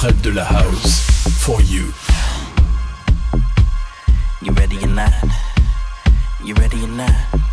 Fred de la House, for you. You ready or not? You ready or not?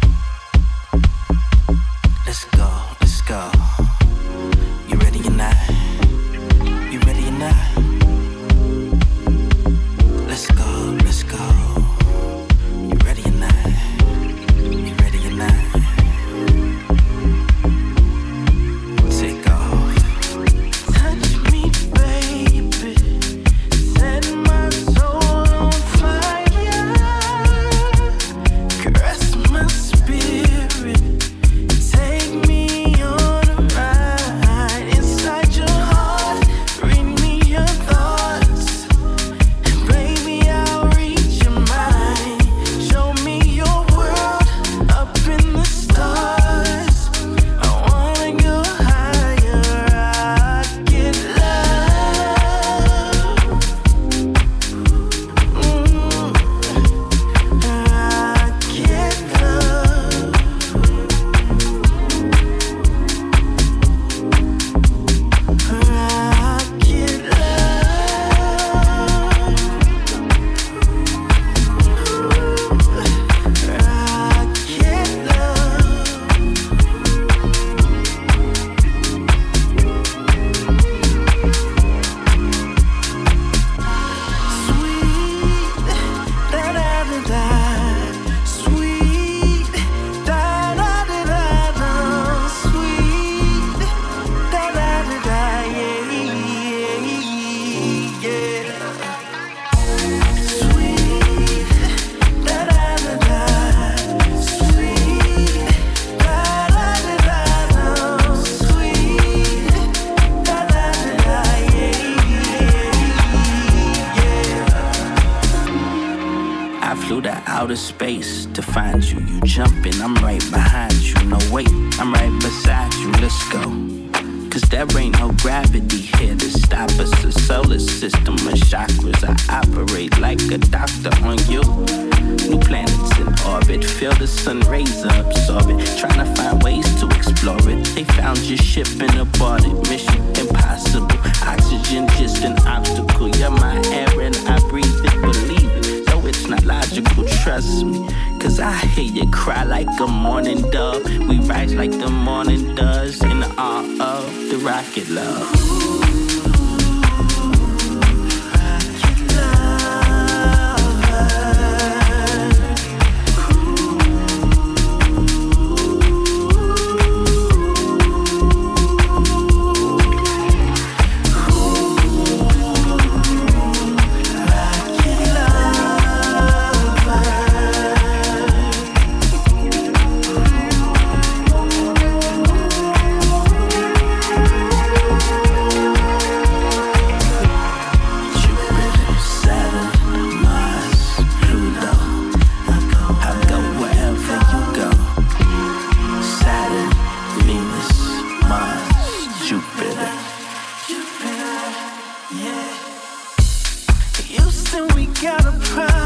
and rays. and we got a problem.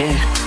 I'm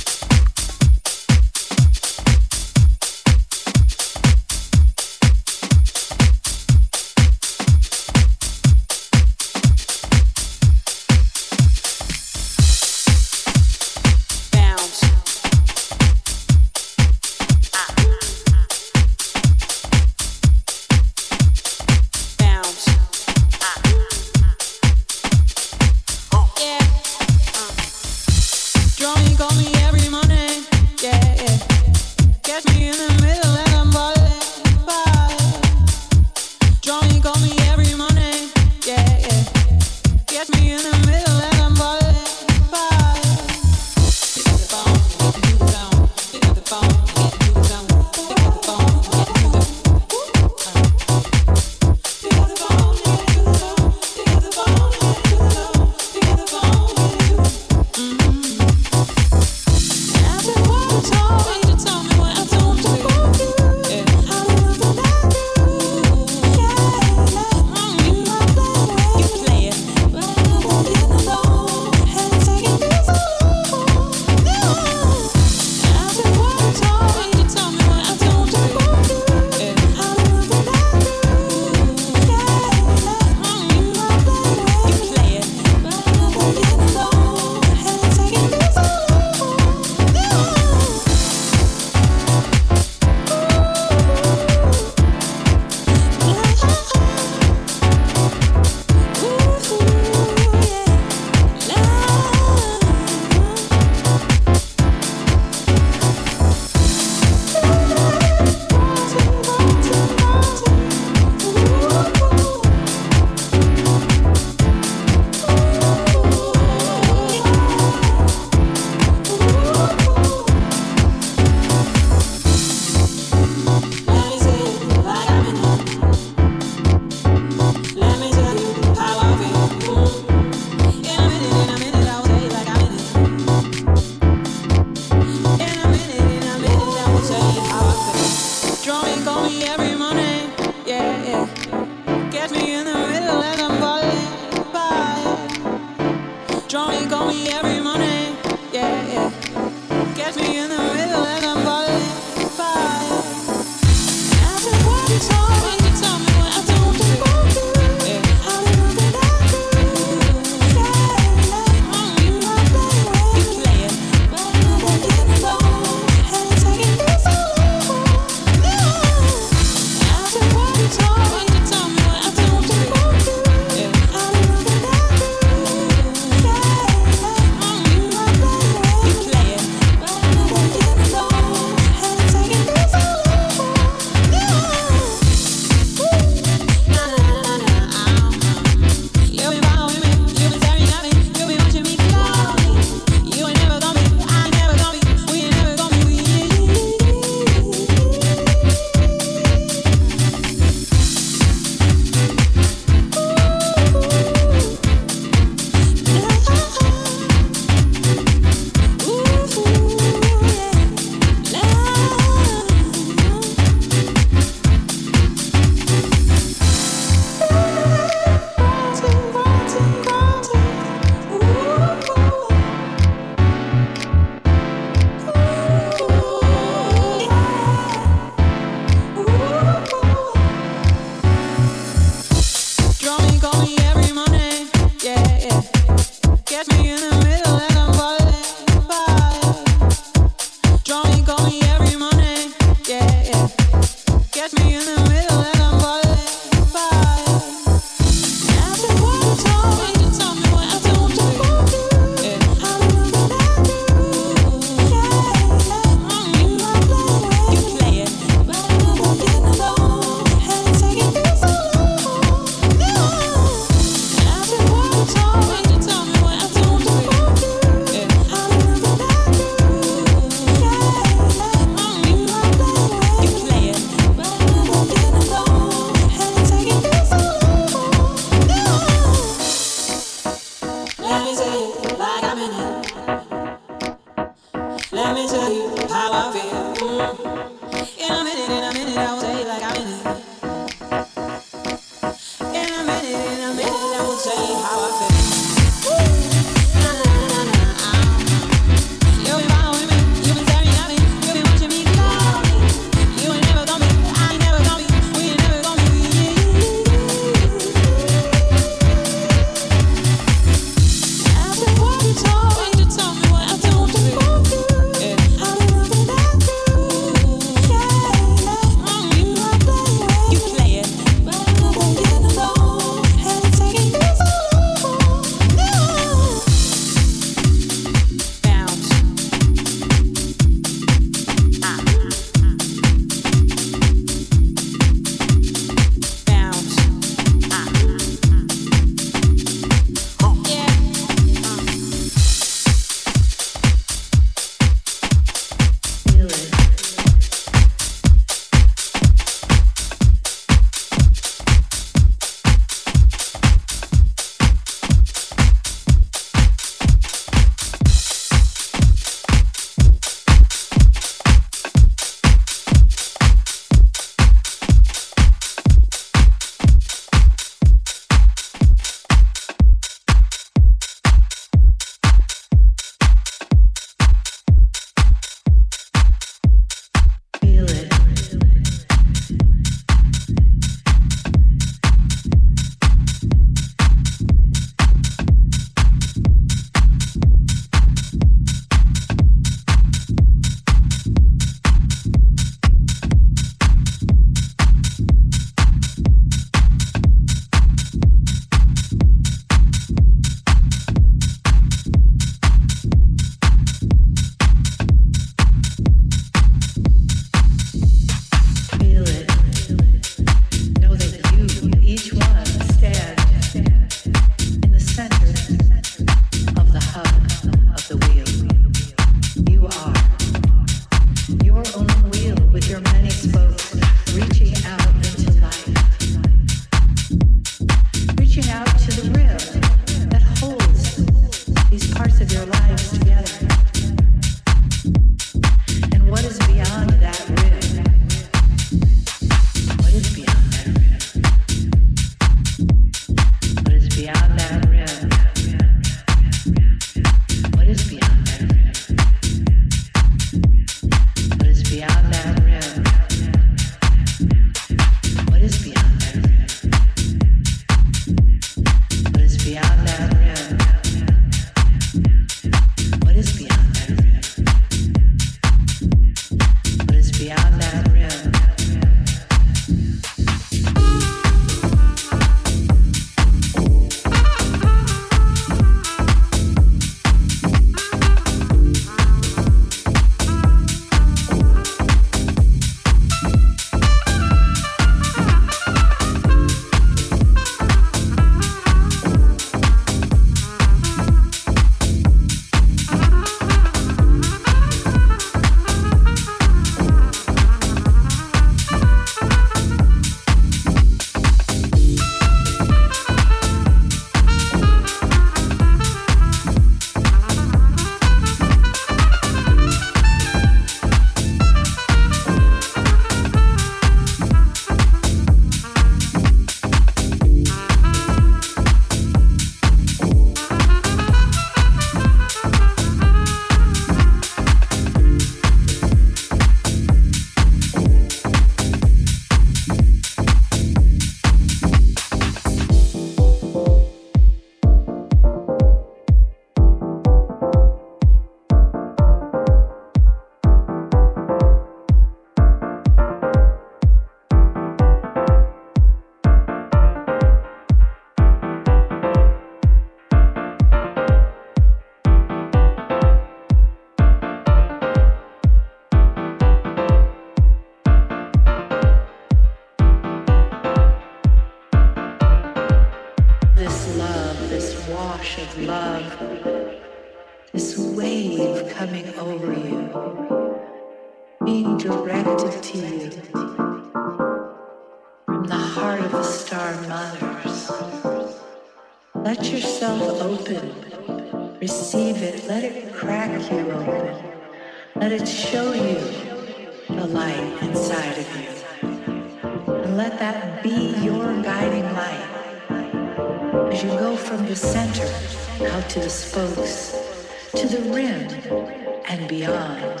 and beyond.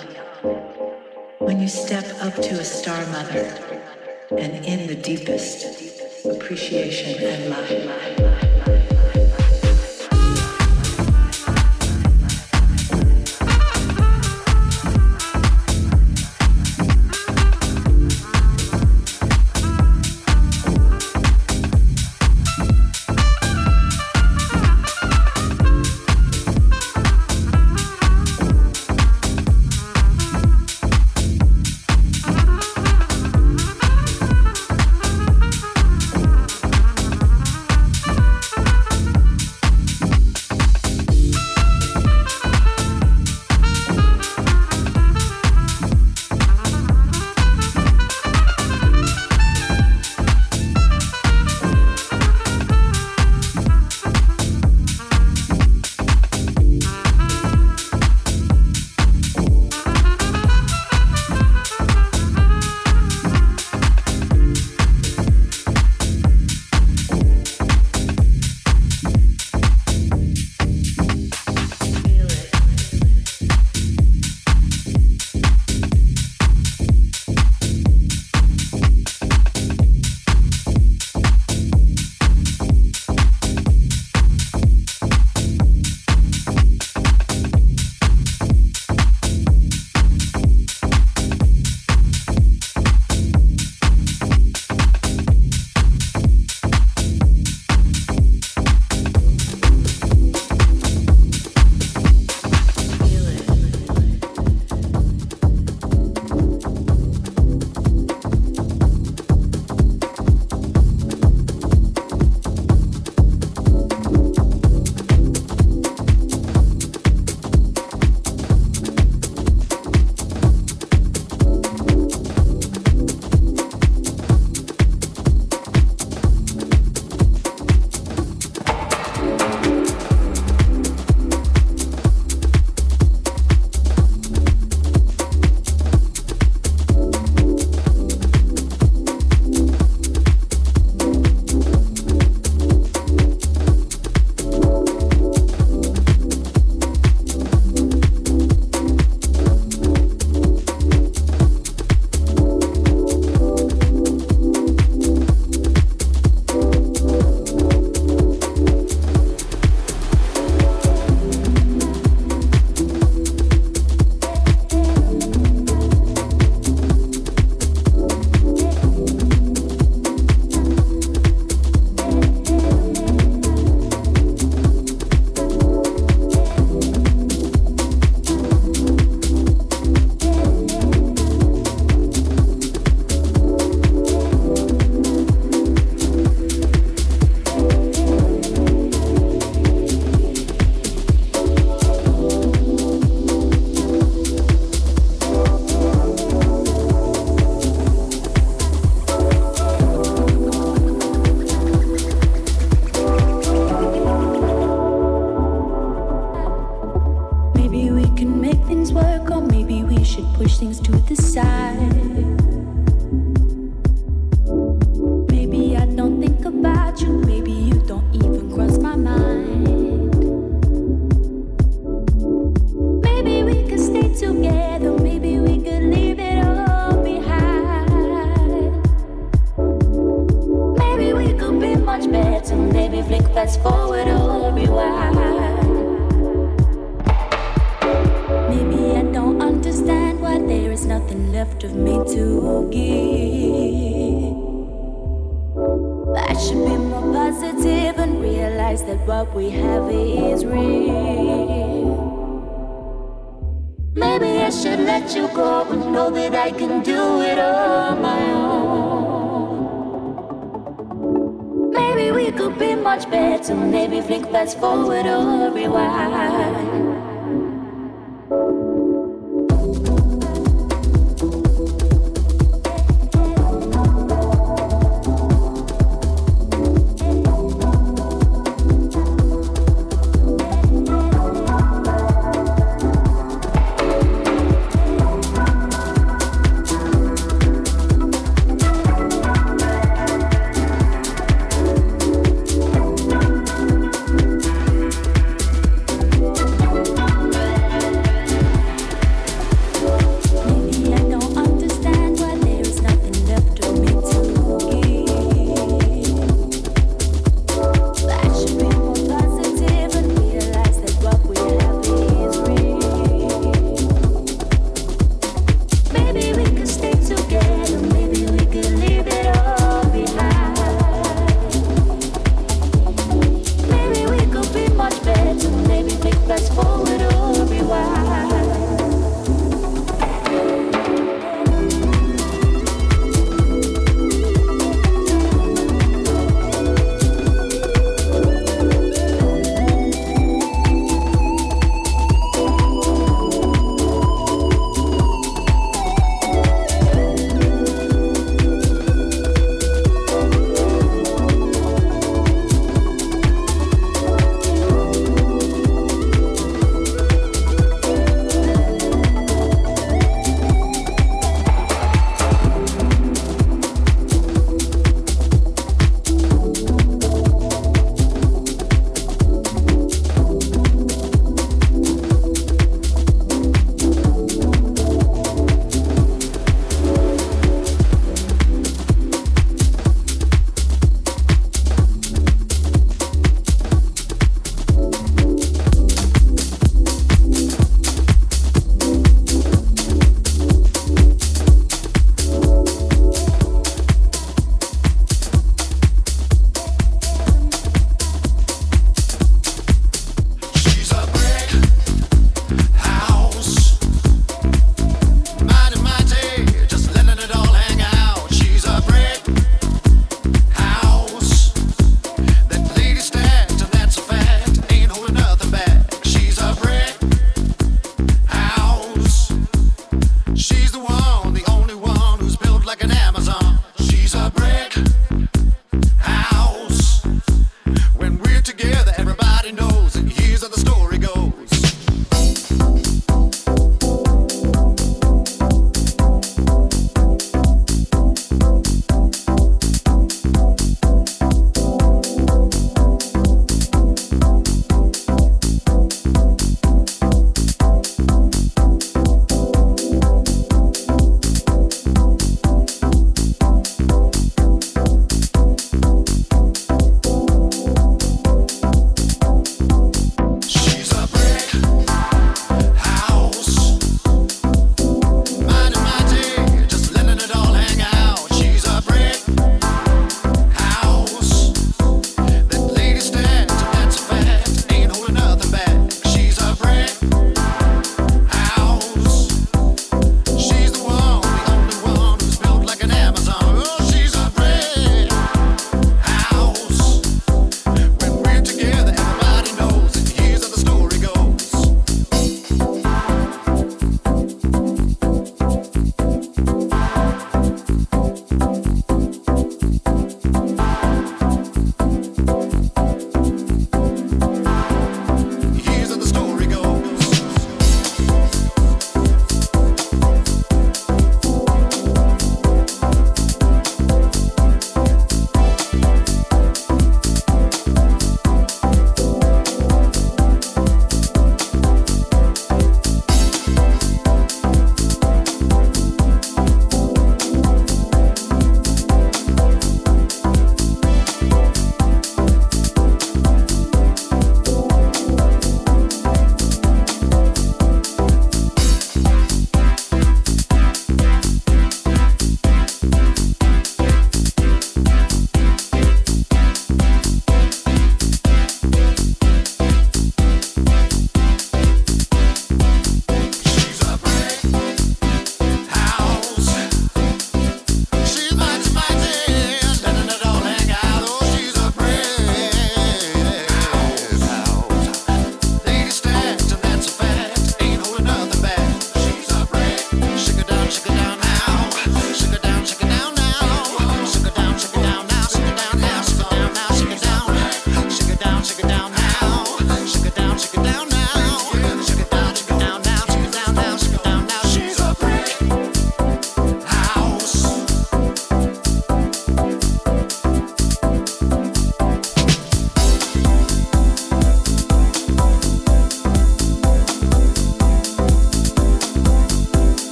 When you step up to a star mother and in the deepest appreciation and love.